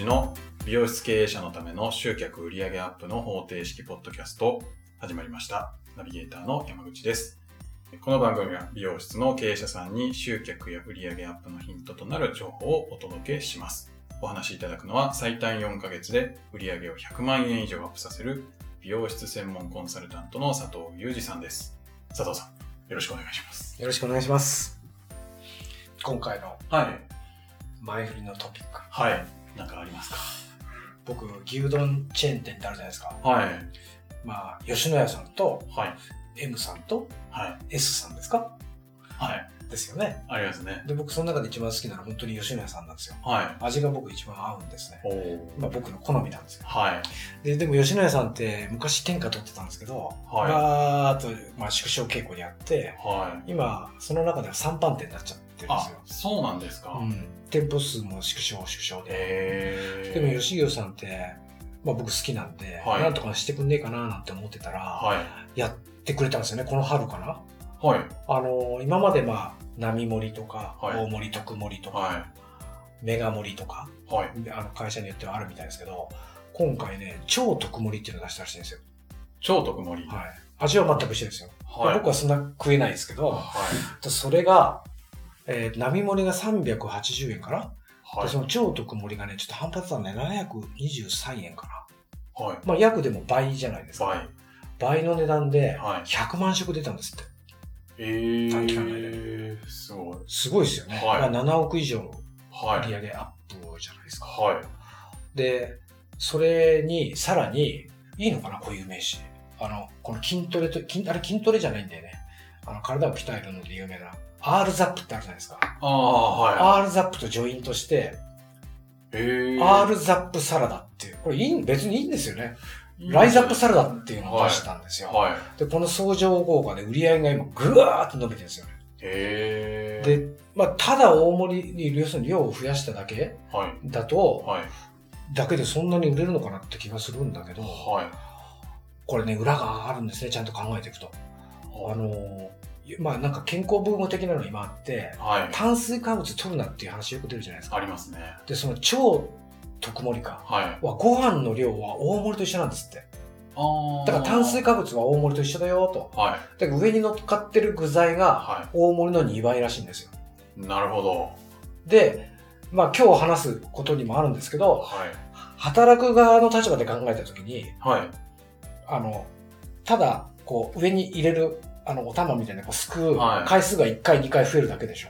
口の美容室経営者のための集客売上アップの方程式ポッドキャスト始まりました。ナビゲーターの山口です。この番組は美容室の経営者さんに集客や売上アップのヒントとなる情報をお届けします。お話しいただくのは最短4ヶ月で売上を100万円以上アップさせる美容室専門コンサルタントの佐藤裕二さんです。佐藤さん、よろしくお願いします。よろしくお願いします。今回のはい。前振りのトピック。はい。なんかありますか？僕、牛丼チェーン店ってあるじゃないですか。はい。まあ、吉野家さんとはい。M さんとはい。S さんですか？はい。ですよね。ありますね。で、僕その中で一番好きなのは本当に吉野家さんなんですよ。はい。味が僕一番合うんですね。おお。まあ僕の好みなんですよ。はい。で、でも吉野家さんって昔天下取ってたんですけど、はいバーっと、まあ、縮小傾向にあって、はい。今、その中では3番店になっちゃってるんであすよ。、そうなんですか。うん。店舗数も縮小縮小で。でも吉行さんって、まあ僕好きなんで、はいなんとかしてくんねえかななんて思ってたら、はい。やってくれたんですよね、この春かな。はい。あのー今までまあ、並盛りとか、はい大盛り、特盛りとか、はメガ盛りとか、い。はい。あの会社によってはあるみたいですけど、今回ね、超特盛りっていうのを出したらしいんですよ。超特盛り。はい。味は全く一緒ですよ。はい。僕はそんな食えないですけど、はい。それが、えー並盛りが380円かな、はい。でその超特盛りがね、ちょっと半端だったんで723円かな。はい。まあ約でも倍じゃないですか。はい。倍の値段ではい。100万食出たんですって。え短期間内え。すごい。すごいですよね。はいまあ7億以上はい。売上アップじゃないですか。はい。で、それにさらに、いいのかな、こういう名詞。あの、この筋トレと、筋あれ筋トレじゃないんだよね。あの、体を鍛えるので有名な。R ザップってあるじゃないですか。ああ、は R ザップとジョイントして。R ザップサラダっていう。これいい、別にいいんですよね。ライザップサラダっていうのを出したんですよ。はい。で、この相乗効果で売り上げが今ぐわーっと伸びてるんですよね。へえ。で、まあ、ただ大盛りに、要するに量を増やしただけはい。だと、はい。だけでそんなに売れるのかなって気がするんだけど、はい。これね、裏があるんですね、ちゃんと考えていくと。あのー、まあなんか健康ブーム的なの今あって、はい。炭水化物取るなっていう話よく出るじゃないですか。ありますね。で、その超特盛りかはい。はご飯の量は大盛りと一緒なんですって。ああ。だから炭水化物は大盛りと一緒だよと。はい。だから上に乗っかってる具材がは大盛りの2倍らしいんですよ。い。なるほど。で、まあ今日話すことにもあるんですけど、はい。働く側の立場で考えたときに、はい。あの、ただ、こう、上に入れる、あの、お玉みたいな、こう、すくうはい回数が1回、2回増えるだけでしょ。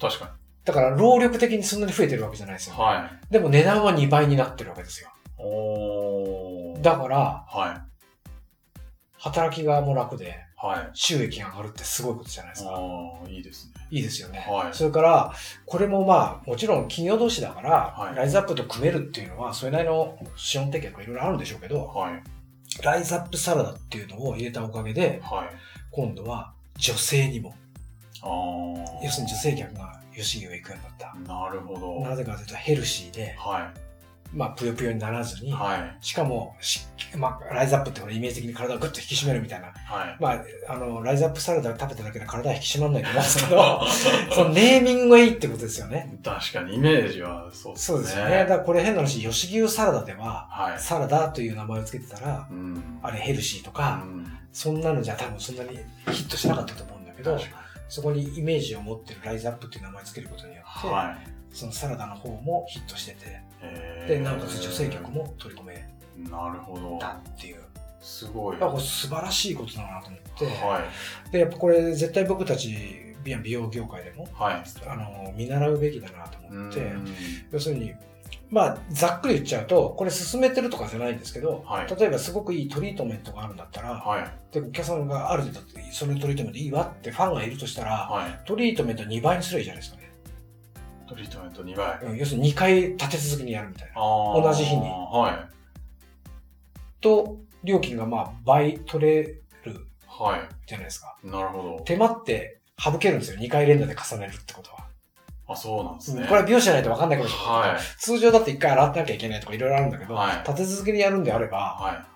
確かだから、労力的にそんなに増えてるわけじゃないですよ。に。はい。でも値段は2倍になってるわけですよ。おー。だから、はい。働き側も楽で、はい。収益が上がるってすごいことじゃないですか。ああ、いいですね。いいですよね。はいそれから、これもまあ、もちろん企業同士だから、はいライズアップと組めるっていうのは、それなりの資本提携とかいろいろあるんでしょうけど、はい。ライズアップサラダっていうのを入れたおかげで、はい。今度は女性にも。要するに女性客が吉木を行くようになった。なるほど。なぜかというとヘルシーで、はまあ、ぷよぷよにならずに、い。はい。しかもし、まあ、ライズアップってイメージ的に体をグッと引き締めるみたいな。はい。まあ、あの、ライズアップサラダ食べただけで体は引き締まらないと思うんですけど、そのネーミングがいいってことですよね。確かにイメージはそうですね。そうですよね。だからこれ変な話、吉牛サラダでは、はい。サラダという名前を付けてたら、うん。あれヘルシーとうか、ん。そんなのじゃ多分そんなにヒットしなかったと思うんだけど、そこにイメージを持ってるライズアップっていう名前を付けることによって、に。はい。そのサラダの方もヒットしてて、で、なおかつ女性客も取り込めなるほど。たっていう。すごい。素晴らしいことだなと思って、はい。で、やっぱこれ絶対僕たち美美容業界でも、はい。あの、見習うべきだなとう思って、ん要するに、まあ、ざっくり言っちゃうと、これ進めてるとかじゃないんですけど、はい例えばすごくいいトリートメントがあるんだったら、はい。で、お客さんがある程度、そのトリートメントいいわってファンがいるとしたら、はい。トリートメント2倍にすればいいじゃないですかね。トリートメント2倍。うん、要するに2回立て続けにやるみたいな。同じ日にはと、料金がまあ倍取れるい。はじゃないですか。い。なるほど。手間って省けるんですよ。2回連打で重ねるってことは。あ、そうなんですね。これは美容師じゃないと分かんないかもしれないけど、はい。通常だって1回洗ってなきゃいけないとかいろいろあるんだけど、はい立て続けにやるんであれば、は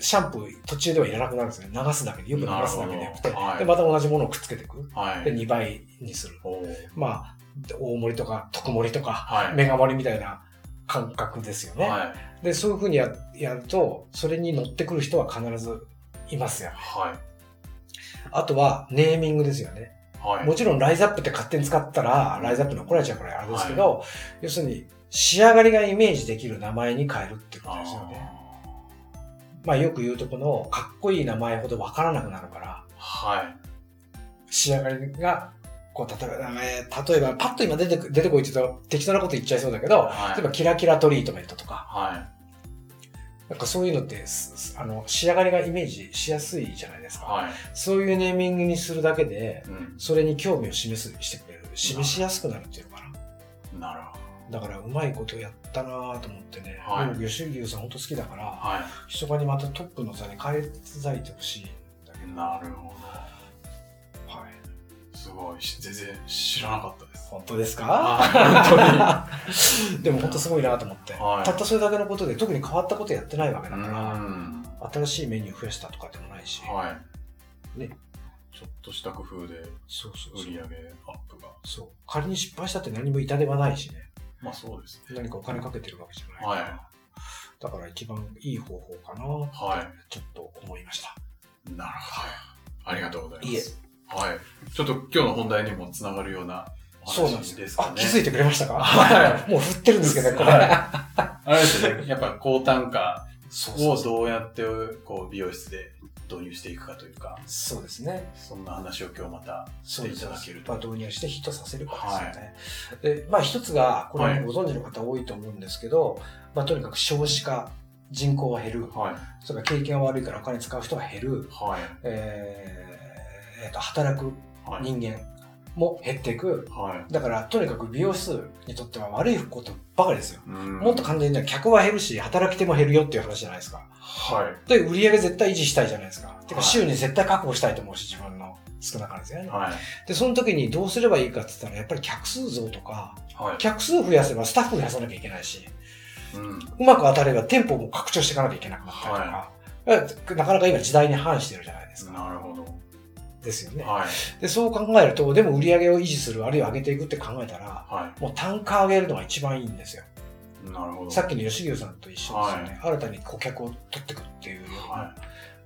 シャンプー途中ではいらなくなるんですね。流すだけで、よく流すだけでよくて、で、また同じものをくっつけていく。い。はい。で、2倍にする。まあ、大盛りとか特盛りとか、はい。メガ盛りみたいな感覚ですよね。はい。で、そういうふうにややると、それに乗ってくる人は必ずいますよ。はい。あとは、ネーミングですよね。はい。もちろんライズアップって勝手に使ったら、ライズアップに怒られちゃうからあれですけど、要するに、仕上がりがイメージできる名前に変えるってことですよね。まあよく言うとこの、かっこいい名前ほどわからなくなるから、はい。仕上がりが、こう、例えば、名前例えば、パッと今出てく、出てこいって言うと適当なこと言っちゃいそうだけど、はい例えばキラキラトリートメントとか、はなんかそういうのって、すあの、仕上がりがイメージしやすいじゃないですい。か。はい。そういうネーミングにするだけで、うん。それに興味を示す、してくれる。示しやすくなるっていうのかな。なるほだから、うまいことやったなぁと思ってね。はい僕吉牛さん本当好きだから、ど。は密かにまたトップの座に返されてほしいんだけい。ど。なるほはい。ど。すごい。し全然知らなかったです。本当ですか？はい。でも本当すごいなと思って、はいたったそれだけのことで特に変わったことやってないわけだか。ら、新しいメニュー増やしたとかでもないし、はい。ね。ちょっとした工夫で売り上げアップが。そう仮に失敗したって何も痛手はないしねまあそうですね。何かお金かけてるわけじゃないから、はいだから一番いい方法かなはってちょっと思いました、なるほど。ありがとうございいえます。はい。ちょっと今日の本題にもつながるようなおそうなんですよ話ですかね。あ気づいてくれましたか、はもう振ってるんですけどねこれ、あれですよね。やっぱ高単価をどうやってこう美容室で導入していくかというか、そうですねそんな話を今日またしていただけると。まあ、導入してヒットさせるかですよね。で、まあ一つが、これはいご存知の方多いと思うんですけど、まあとにかく少子化、人口は減る、はい。それから景気が悪いからお金使う人は減る、はい。えーえーと働くはい。人間も減っていく。はい。だからとにかく美容室にとっては悪いことばかりですよ。うんもっと簡単に客は減るし、働き手も減るよっていう話じゃないですか。はい。で、売り上げ絶対維持したいじゃないですか。てかはい収入絶対確保したいと思うし、自分の少なからずやね。はい。で、その時にどうすればいいかって言ったら、やっぱり客数増とか、はい。客数増やせばスタッフ増やさなきゃいけないし、うん。うまく当たれば店舗も拡張していかなきゃいけなくなったりとか、なかなか今時代に反してるじゃないですか。なるほど。ですよね。はい。で、そう考えると、でも売り上げを維持する、あるいは上げていくって考えたら、はもう単価上げるのが一番いいんですよ。い。なるほど。さっきの吉牛さんと一緒ですよね。新たに顧客を取っていくっていうよりも、は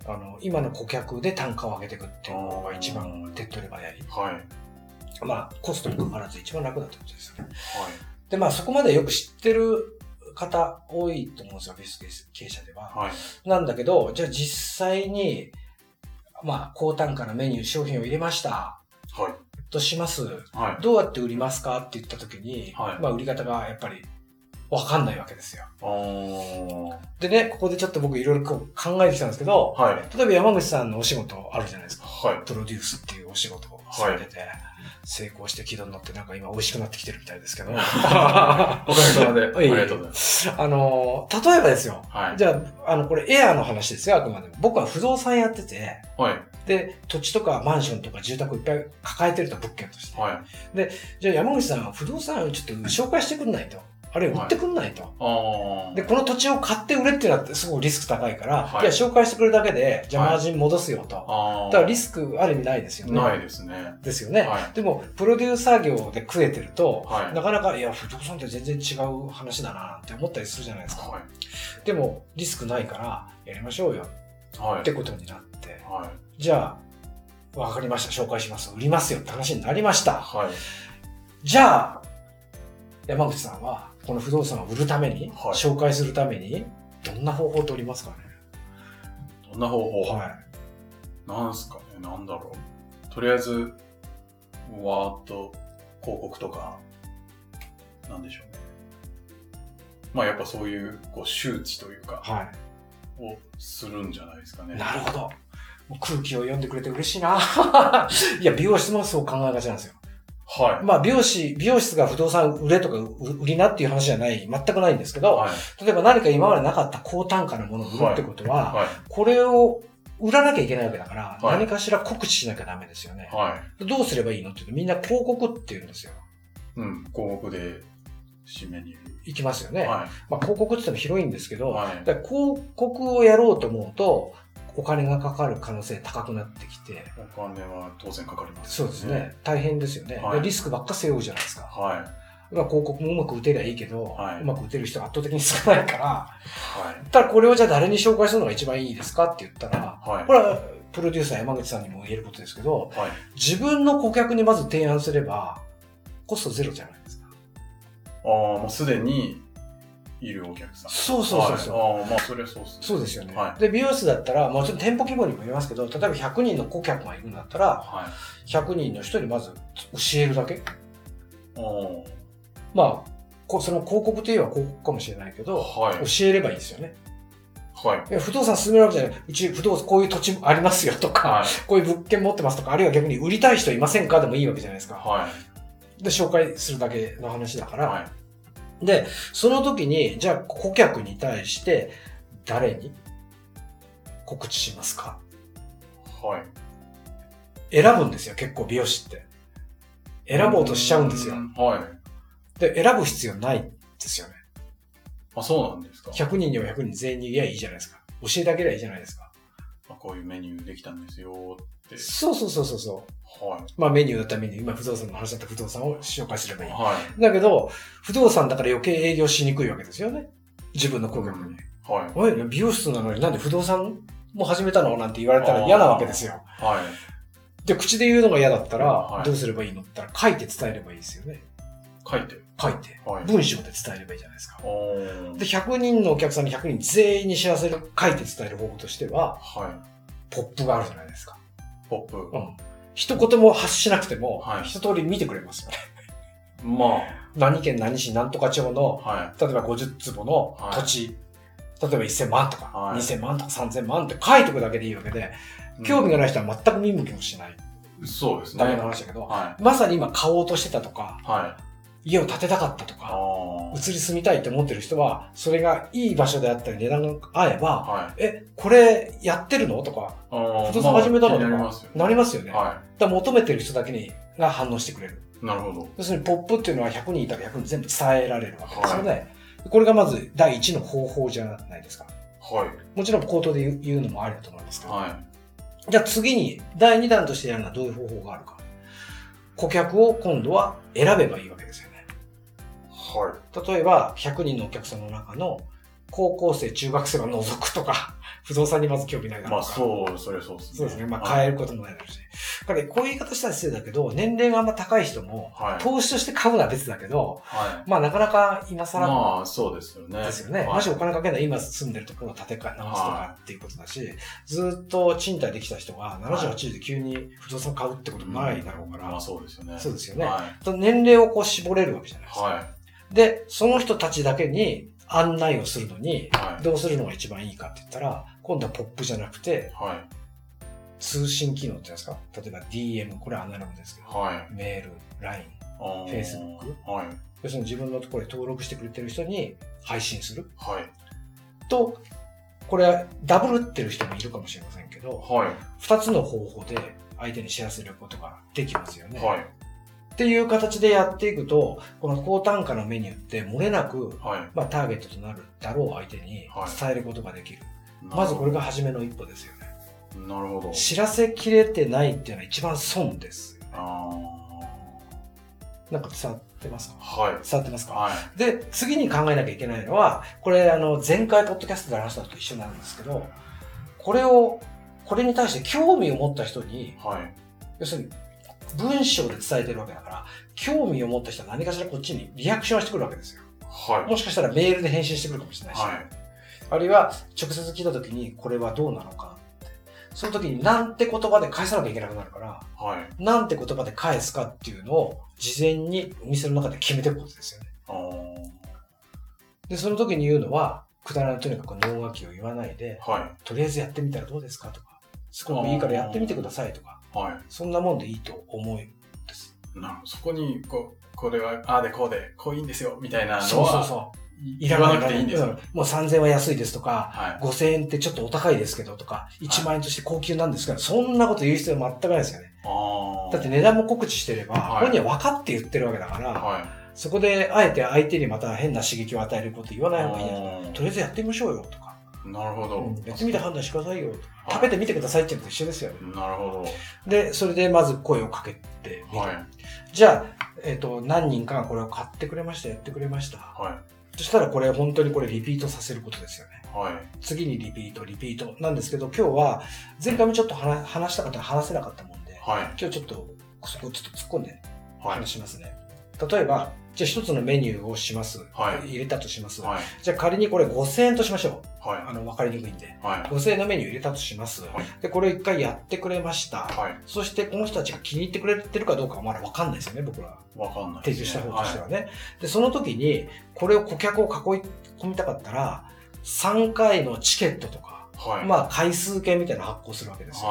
あの、今の顧客で単価を上げていくっていうのが一番手っ取り早い。い。はい。はい。まあ、コストにかからず一番楽だってことですよね。で、まあ、そこまでよく知ってる方多いと思うんですよ、ビスケ経営者では。はい。なんだけど、じゃあ実際に、まあ、高単価なメニュー、商品を入れました。はい。とします。はい。どうやって売りますか？って言った時に、はいまあ、売り方がやっぱりわかんないわけですよ。でね、ここでちょっと僕いろいろ考えてきたんですけど、はい。例えば山口さんのお仕事あるじゃないですか。はい。プロデュースっていうお仕事をされてて、成功して軌道に乗ってなんか今美味しくなってきてるみたいですけど。おかげさまで。ありがとうございます。あの、例えばですよ。はい。じゃあ、あの、これエアーの話ですよ、あくまでも。僕は不動産やってて、はい。で、土地とかマンションとか住宅をいっぱい抱えてると、物件として。はい。じゃあ山口さん、不動産をちょっと紹介してくんないと。あるいは売ってくんないと。あー。で、この土地を買って売れっていうのはすごいリスク高いから、はいい、や、紹介してくれるだけで、じゃあはいマージン戻すよと。あー。だからリスクある意味ないですよね。ないですね。ですよね。はい。でも、プロデューサー業で食えてると、はい。なかなか、いや、不動産って全然違う話だなって思ったりするじゃないですか。はでも、リスクないから、やりましょうよい。はい。ってことになって、はい。じゃあ、わかりました、紹介します、売りますよって話になりました。はい。じゃあ、山口さんは、この不動産を売るために、はい紹介するために、どんな方法を取りますかね？どんな方法？はい。なんすかね？なんだろう。とりあえず、わーっと広告とか、なんでしょうね。まあやっぱそういう、こう、周知というか、はをするんじゃないですかね。い。なるほど。空気を読んでくれて嬉しいな。いや、美容室もそう考えがちなんですよ。はい。まあ、美容師、美容室が不動産売れとか売りなっていう話じゃない、全くないんですけど、はい。例えば何か今までなかった高単価なものを売るってことは、はい。これを売らなきゃいけないわけだから、はい何かしら告知しなきゃダメですよね。はい。どうすればいいのって言うと、みんな広告って言うんですよ。うん。広告で締めにいきますよね。はまあ、広告って言っても広いんですけい。ど、はい。広告をやろうと思うと、お金がかかる可能性高くなってきて、お金は当然かかります。そうですね。。大変ですよね、はいでリスクばっか背負うじゃないですか。はまあ広告もうまく打てりゃいいけど、はいうまく打てる人が圧倒的に少ないから、はい。ただこれをじゃあ誰に紹介するのが一番いいですかって言ったら、はいこ。れはプロデューサー山口さんにも言えることですけど、はい。自分の顧客にまず提案すれば、コストゼロじゃないですか。ああ、もうすでにいるお客さん。そうそうそうそう。はいああ、まあ、それはそうっすね。そうですよね。はで、美容室だったら、もちろん店舗規模にもよりますけど、例えば100人の顧客がいるんだったら、はい。100人の人にまず教えるだけ。まあ、こその広告といえば広告かもしれないけど、はい。教えればいいですよね。はい。不動産進めるわけじゃない。うち不動産こういう土地ありますよとか、はい。こういう物件持ってますとか、あるいは逆に売りたい人いませんかでもいいわけじゃないですか。はい。で、紹介するだけの話だから。はい。で、その時に、じゃあ顧客に対して誰に告知しますか？はい。選ぶんですよ、結構美容師って。選ぼうとしちゃうんですよ。んはい。で、選ぶ必要ないですよね。あ、そうなんですか？100人には100人全員に言えばいいじゃないですか。教えてあげればいいじゃないですか。あこういうメニューできたんですよって。そうそうそうそうそう。はい。まあメニューだったらメニュー、今不動産の話だったら不動産を紹介すればいい。はい。だけど、不動産だから余計営業しにくいわけですよね。自分の顧客に。はい。美容室なのになんで不動産も始めたのなんて言われたら嫌なわけですよ。はい。で、口で言うのが嫌だったらは、いどうすればいいのって言ったら書いて伝えればいいですよね。書いて。書いて。はい。文章で伝えればいいじゃないですか。で、100人のお客さんに100人全員に知らせる、書いて伝える方法としては、はい。ポップがあるじゃないですか。ポップ。うん。一言も発しなくても、はい一通り見てくれますよね。ま何県何市何とか町の、あ、は例えば50坪の土地、例えば1000万とか、はい2000万とか3000万って書いておくだけでいいわけで、い。興味がない人は全く見向きもしない。うんそうですね。ダメな話だけど、はまさに今買おうとしてたとか、い。はい。家を建てたかったとあか、あ。移り住みたいと思ってる人は、それがいい場所であったり値段が合えば、はい。え、これやってるの？とか、不動産始めたの？とか、まあなりますよね。なりますよね。だ求めてる人だけにが反応してくれる。い。なるほど。要するにポップっていうのは100人いたら100人全部伝えられるわけですよね。これがまず第一の方法じゃないですか。はい。もちろん口頭で言う言うのもありだと思いますけど。はい。じゃあ次に第2弾としてやるのはどういう方法があるか。顧客を今度は選べばいいわけですよね。は例えば100人のお客さんの中の高校生、中学生が除くとか、不動産にまず興味ないい。まあ、だろうか。そう、それそうですね。そうですね。まあ、はい変えることもないだろうし。だからこういう言い方したら失礼だけど、年齢があんま高い人も、はい。投資として買うのは別だけど、はまあなかなか今い。更まあ、そうですよね。ですよね。はいもしお金かけない今住んでるところを建て替え直すとかっていうことだし、ずっと賃貸できた人が70、80で急に不動産買うってこともないだろうから、まあ、そうですよね。そうですよねは年齢をこう絞れるわけじゃないでい。すか。はで、その人たちだけに案内をするのに。どうするのが一番いいかって言ったら、今度はポップじゃなくて、はい。通信機能って言うんですか？例えば DM、これはアナログですけど、はい。メール、LINE、Facebook はい。要するに自分のところに登録してくれてる人に配信するはい。と、これはダブルってる人もいるかもしれませんけど、は二つの方法で相手に知らせることができますよい。ね。はい。っていう形でやっていくと、この高単価のメニューって漏れなく、はい。まあ、ターゲットとなるだろう相手にはい伝えることができる。まずこれが初めの一歩ですよね。なるほど。知らせきれてないっていうのは一番損です。あなんか伝わってますか？あ。はい。伝わってますか？はい。で、次に考えなきゃいけないのは、これ、あの、前回ポッドキャストで話したのと一緒なんですけど、これを、これに対して興味を持った人に、はい。要するに、文章で伝えてるわけだから、興味を持った人は何かしらこっちにリアクションしてくるわけですよ。はい。もしかしたらメールで返信してくるかもしれないし、はい。あるいは直接聞いた時に、これはどうなのかって。その時に、なんて言葉で返さなきゃいけなくなるから、はい。なんて言葉で返すかっていうのを、事前にお店の中で決めていくことですよね。で、その時に言うのは、くだらないとにかく脳書きを言わないで、はとりあえずやってみたらどうですかとか、すごくいいからやってみてくださいとか、い。はそんなもんでいいと思うんです。い。な。そこに、こう、これは、ああでこうで、こういいんですよ、みたいなのは、そうそうそう。いいらなくていいんですよ。うんもう3000円は安いですとか、はい。5000円ってちょっとお高いですけどとか、1万円として高級なんですけど、そんなこと言う必要全くないですよね。だって値段も告知してれば、はい本人は分かって言ってるわけだから、はそこであえて相手にまた変な刺激を与えること言わない方がいいんじゃないあーとりあえずやってみましょうよとか、い。なるほど。うんやってみて判断してくださいよ食べてみてくださいっていうのと一緒ですよね。なるほで、それでまず声をかけてみる。ど。はい。じゃあ、えっ、と、何人かがこれを買ってくれました、やってくれました。はそしたらこれ本当にこれリピートさせることですよね。い。はい。次にリピート、リピートなんですけど、今日は前回もちょっと話話したかったら話せなかったもんで、はい。今日ちょっとそこちょっと突っ込んではい。話しますね。例えば、じゃあ一つのメニューをします。はい入れたとします。はい。じゃあ仮にこれ5000円としましょう。はい。あの、わかりにくいんで。はい。5000円のメニュー入れたとします。はいで、これを一回やってくれました。はい。そしてこの人たちが気に入ってくれてるかどうかはまだわかんないですよね、僕ら。わかんない提ですね。供した方としてはね。で、その時に、これを顧客を囲い込みたかったら、3回のチケットとか。まあ、回数券みたいなの発行するわけですよ。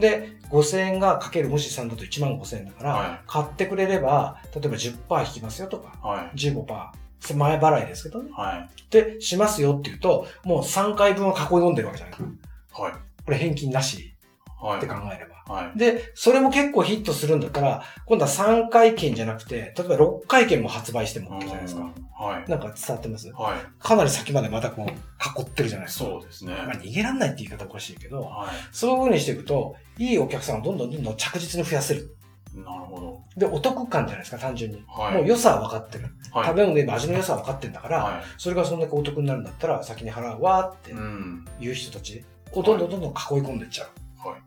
はい。で、5000円がかけるもし3だと1万5000円だから、は買ってくれれば、例えば10%引きますよとか、はい。15%、前払いですけどね。はい。で、しますよって言うと、もう3回分は囲い込んでるわけじゃないですか。はい。これ返金なしはい。って考えれば。はい。で、それも結構ヒットするんだったら、今度は3回券じゃなくて、例えば6回券も発売しても OK じゃないですか。はい。なんか伝わってます？はい。かなり先までまたこう、囲ってるじゃないですか。そうですね。まあ逃げらんないって言い方おかしいけど、はそういう風にしていくと、いいお客さんをどんどんどんどん着実に増やせる。い。なるほど。で、お得感じゃないですか、単純に。はい。もう良さは分かってる。はい。食べ物で味の良さは分かってるんだから、はそれがそんだけお得になるんだったら、先に払うわってい。うん。いう人たちをどんどんどんどん囲い込んでいっちゃう。はい。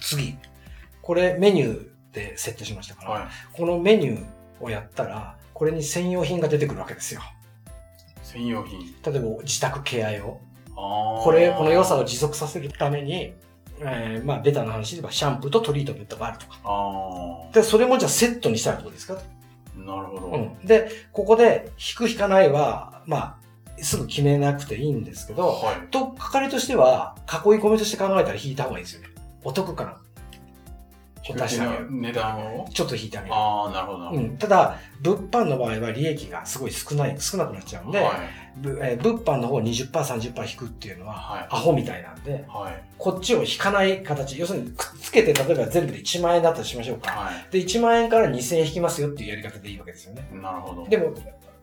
次。これメニューで設定しましたから、はい。このメニューをやったら、これに専用品が出てくるわけですよ。専用品。例えば自宅ケア用。これ、この良さを持続させるために、えー、まあ、ベタな話で言えばシャンプーとトリートメントがあるとか。あで、それもじゃあセットにしたらどうですか？なるほど。うん。で、ここで引く引かないは、まあ、すぐ決めなくていいんですけど、はい。と、係としては、囲い込みとして考えたら引いた方がいいですよね。お得感を出し。値段を？ちょっと引いてあげる。ああ、なるほど。うん、ただ、物販の場合は利益がすごい少ない、少なくなっちゃうんど。で、はい。ぶえー物販の方20%、30%引くっていうのは、はいアホみたいなんで、はい。こっちを引かない形、要するにくっつけて、例えば全部で1万円だったとしましょうか。はで、1万円から2000円引きますよっていうやり方でいいわけですよね。い。なるほど。でも、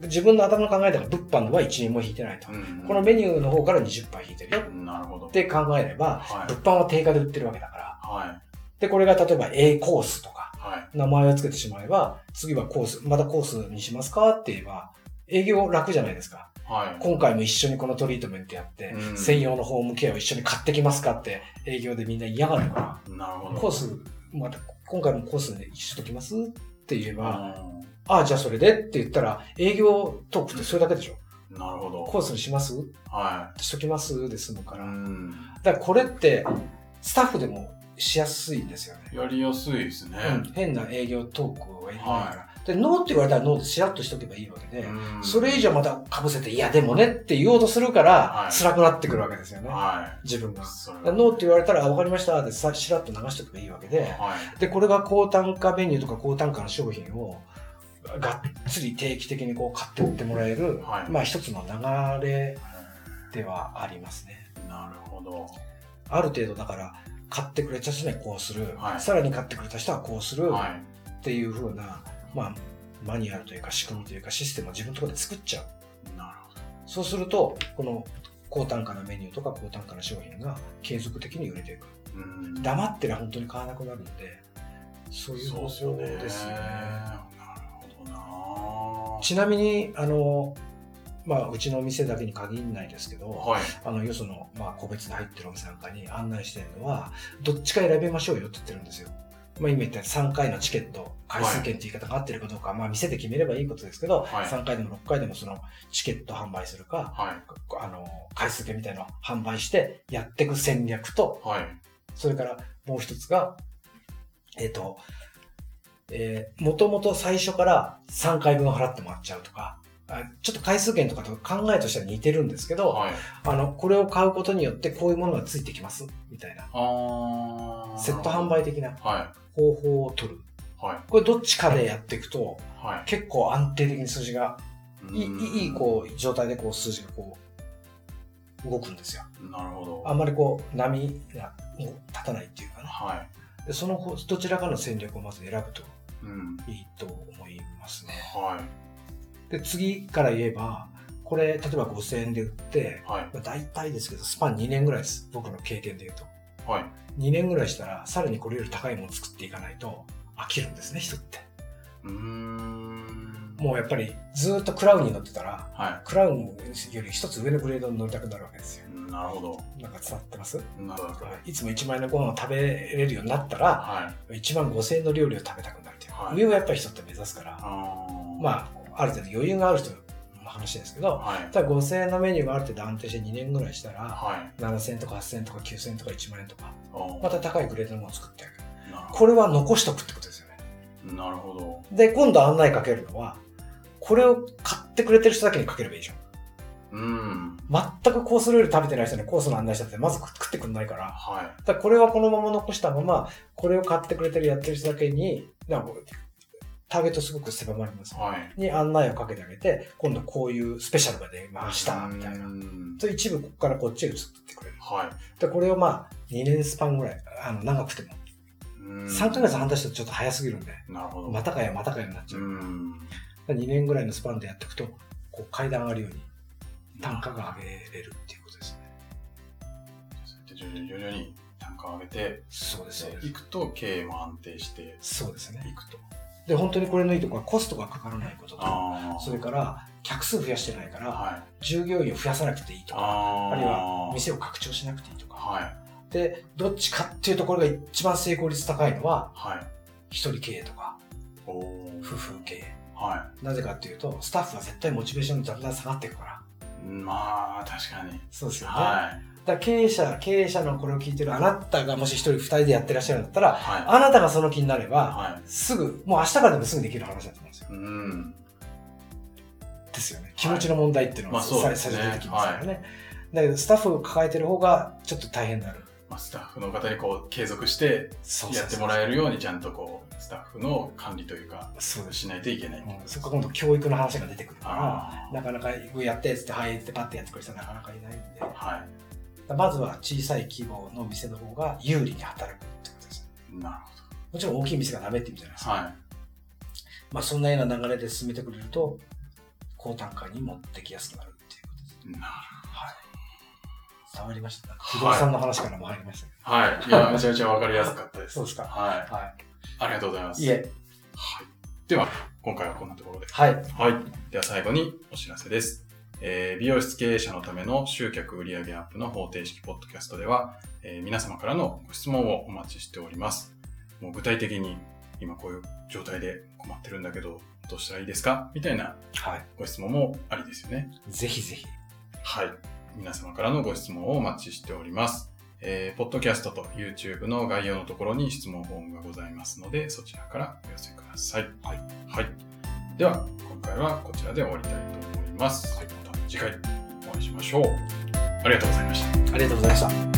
自分の頭の考えでは物販のは1円も引いてないと。うん、このメニューの方から20%引いてるよなるほど。って考えれば、はい。物販は定価で売ってるわけだから。はい。で、これが例えば A コースとか、はい。名前を付けてしまえば、次はコース、またコースにしますかって言えば、営業楽じゃないですか。はい。今回も一緒にこのトリートメントやって、うん専用のホームケアを一緒に買ってきますかって営業でみんな嫌がるから、なるほど。コース、また今回もコースで一緒ときますって言えば、うああ、じゃあそれでって言ったら、営業トークってそれだけでしょ？んなるほど。コースにします？はしときます？で済むかい。ら。うん。だからこれって、スタッフでもしやすいんですよね。やりやすいですね。うん、変な営業トークをやらないから。で、ノーって言われたらノーでシラッとしとけばいいわけで、うんそれ以上また被せて、いやでもねって言おうとするからは、い辛くなってくるわけですよね。は自分がノーって言われたら、あ、わかりましたでさ、しらっと流しておけばいいわけで、はい。で、これが高単価メニューとか高単価の商品を、がっつり定期的にこう買って売ってもらえる、はいまあ一つの流れではありますね。なるほど。ある程度だから、買ってくれた人にはこうする、はいさらに買ってくれた人はこうする、はい。っていう風な、まあ、マニュアルというか仕組みというかシステムを自分のところで作っちゃう。なるほど。そうすると、この高単価なメニューとか高単価な商品が継続的に売れていく。うん。黙ってりゃ本当に買わなくなるんで、そういう方法ですよね。ちなみに、あの、まあ、うちのお店だけに限らないですけど、はい。あの、よその、まあ、個別で入ってるお店なんかに案内してるのは、どっちか選べましょうよって言ってるんですよ。まあ、今言った3回のチケット、回数券って言い方が合ってるかどうか、まあ、店で決めればいいことですけど、はい3回でも6回でもそのチケット販売するか、はい。あの、回数券みたいなのを販売してやっていく戦略と、はい。それからもう一つが、えっ、と、えー、もともと最初から3回分払ってもらっちゃうとか、あちょっと回数券とかと考えとしては似てるんですけど、はい。あの、これを買うことによってこういうものがついてきます、みたいな。セット販売的なは方法を取る。い。はい。これどっちかでやっていくと、は結構安定的に数字が、い。いい、いい、こう、状態でこう数字がこう、動くんですよ。う。なるほど。あんまりこう、波が立たないっていうかな。はい。でそのどちらかの戦略をまず選ぶとうん。いいと思いますね。はい。で、次から言えば、これ、例えば5000円で売って、はい。まあ、大体ですけど、スパン2年ぐらいです。僕の経験で言うと。はい。2年ぐらいしたら、さらにこれより高いものを作っていかないと飽きるんですね、人って。うーん。もうやっぱりずっとクラウンに乗ってたら、はクラウンより一つ上のグレードに乗りたくなるわけですよ。い。なるほど。なんか伝わってます？なるほど。いつも1万円のご飯を食べれるようになったら、はい。1万5千円の料理を食べたくなるっていう。はい上をやっぱり人って目指すから、あーまあ、ある程度余裕がある人の話ですけど、はい。ただ5千円のメニューがある程度安定して2年ぐらいしたら、はい。7000円とか8000円とか9000円とか1万円とか、また高いグレードのものを作ってあげる。これは残しとくってことですよね。ど。なるほど。で、今度案内かけるのは、これを買ってくれてる人だけにかければいいじゃん。うん。全くコース料理食べてない人にコースの案内したってまず食ってくんないから。はい。だこれはこのまま残したまま、これを買ってくれてるやってる人だけに、なんかターゲットすごく狭まります。はい。に案内をかけてあげて、今度こういうスペシャルが出ました、みたいなう。んと一部ここからこっちへ移ってくれる。はい。で、これをまあ、2年スパンぐらい、あの、長くても。うん3ヶ月半年だとちょっと早すぎるんで、なるほど。またかやまたかやになっちゃう。うん。2年ぐらいのスパンでやっていくと、こう階段上がるように単価が上げれるっていうことですね。そうやって徐々に徐々に単価を上げてそうです、そうですい。くと経営も安定してそうですね。いくと。で、本当にこれのいいところはコストがかからないことと。それから客数増やしてないから、はい。従業員を増やさなくていいとか、あるいは店を拡張しなくていいとか。はい。で、どっちかっていうところが一番成功率高いのは、はい。一人経営とか。夫婦経営。はなぜかっていうと、スタッフは絶対モチベーションだんだん下がっていくから。い。まあ、確かに。そうですよね。はい。だ経営者、経営者のこれを聞いてるあなたがもし一人二人でやってらっしゃるんだったら、はあなたがその気になれば、い。はい。すぐ、もう明日からでもすぐできる話だと思うんですよ。うん。ですよね。気持ちの問題っていうのがまあそう最初に出てきますからね。だけど、スタッフを抱えてる方がちょっと大変になる。まあ、スタッフの方にこう継続してやってもらえるようにちゃんとこうスタッフの管理というかそう。しないといけない。うんそこが今度教育の話が出てくるから、あなかなかやってっつって、はいってパッてやってくれる人はなかなかいないんで、あ。はい。まずは小さい規模の店の方が有利に働くってことです。なるもちろん大きい店がダメって意味じゃないですか。ほど。はい。まあそんなような流れで進めてくれると、高単価に持ってきやすくなるっていうことです。なるはい。伝わりました。はい不動産の話からも入りましたけど。はい。いや、めちゃめちゃわかりやすかったです。そうですかはい。はありがとうございます。い。いえ。はい。では、今回はこんなところで。はい。はい。では最後にお知らせです。えー美容室経営者のための集客売上アップの方程式ポッドキャストでは、えー皆様からのご質問をお待ちしております。もう具体的に今こういう状態で困ってるんだけど、どうしたらいいですか？みたいなはい。ご質問もありですよね。ぜひぜひ。はい。皆様からのご質問をお待ちしております。えー、ポッドキャストと YouTube の概要のところに質問フォームがございますので、そちらからお寄せください。はい。はい。では、今回はこちらで終わりたいと思います。また次回お会いしましょう。ありがとうございました。ありがとうございました。